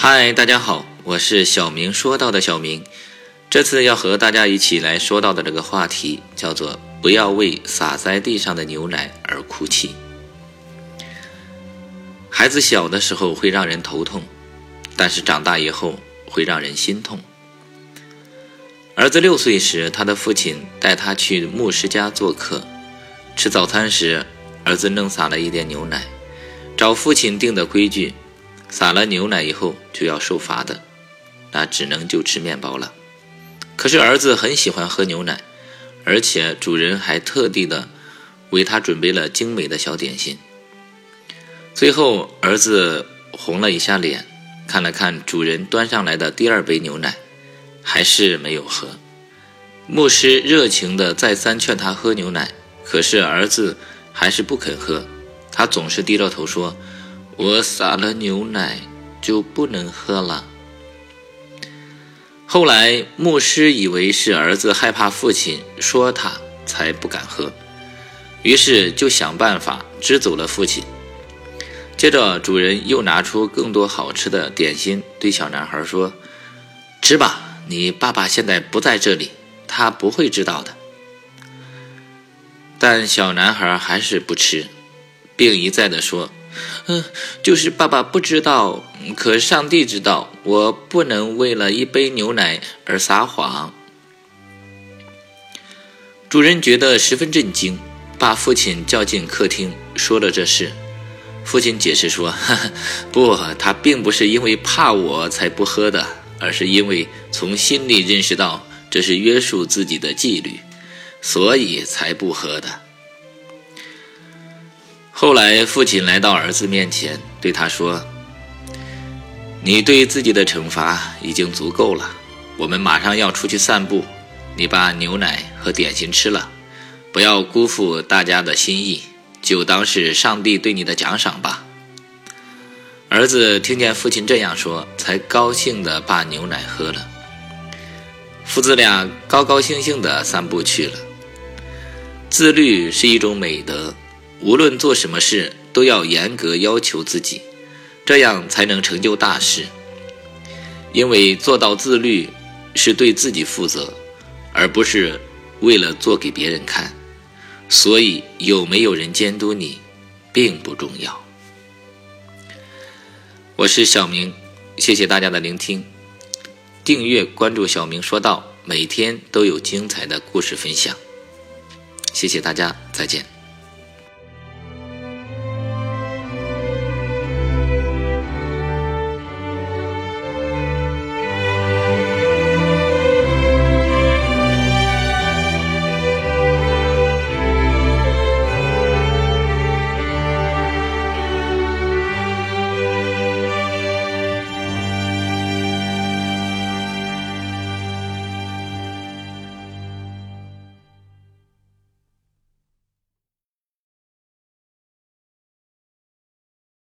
嗨，大家好，我是小明说到的小明。这次要和大家一起来说到的这个话题叫做“不要为洒在地上的牛奶而哭泣”。孩子小的时候会让人头痛，但是长大以后会让人心痛。儿子六岁时，他的父亲带他去牧师家做客，吃早餐时，儿子弄洒了一点牛奶，照父亲定的规矩。撒了牛奶以后就要受罚的，那只能就吃面包了。可是儿子很喜欢喝牛奶，而且主人还特地的为他准备了精美的小点心。最后儿子红了一下脸，看了看主人端上来的第二杯牛奶，还是没有喝。牧师热情的再三劝他喝牛奶，可是儿子还是不肯喝，他总是低着头说。我洒了牛奶就不能喝了。后来牧师以为是儿子害怕父亲说他才不敢喝，于是就想办法支走了父亲。接着主人又拿出更多好吃的点心，对小男孩说：“吃吧，你爸爸现在不在这里，他不会知道的。”但小男孩还是不吃，并一再的说。嗯，就是爸爸不知道，可上帝知道。我不能为了一杯牛奶而撒谎。主人觉得十分震惊，把父亲叫进客厅，说了这事。父亲解释说：“不，他并不是因为怕我才不喝的，而是因为从心里认识到这是约束自己的纪律，所以才不喝的。”后来，父亲来到儿子面前，对他说：“你对自己的惩罚已经足够了。我们马上要出去散步，你把牛奶和点心吃了，不要辜负大家的心意，就当是上帝对你的奖赏吧。”儿子听见父亲这样说，才高兴地把牛奶喝了。父子俩高高兴兴地散步去了。自律是一种美德。无论做什么事，都要严格要求自己，这样才能成就大事。因为做到自律，是对自己负责，而不是为了做给别人看。所以，有没有人监督你，并不重要。我是小明，谢谢大家的聆听。订阅关注小明说道，每天都有精彩的故事分享。谢谢大家，再见。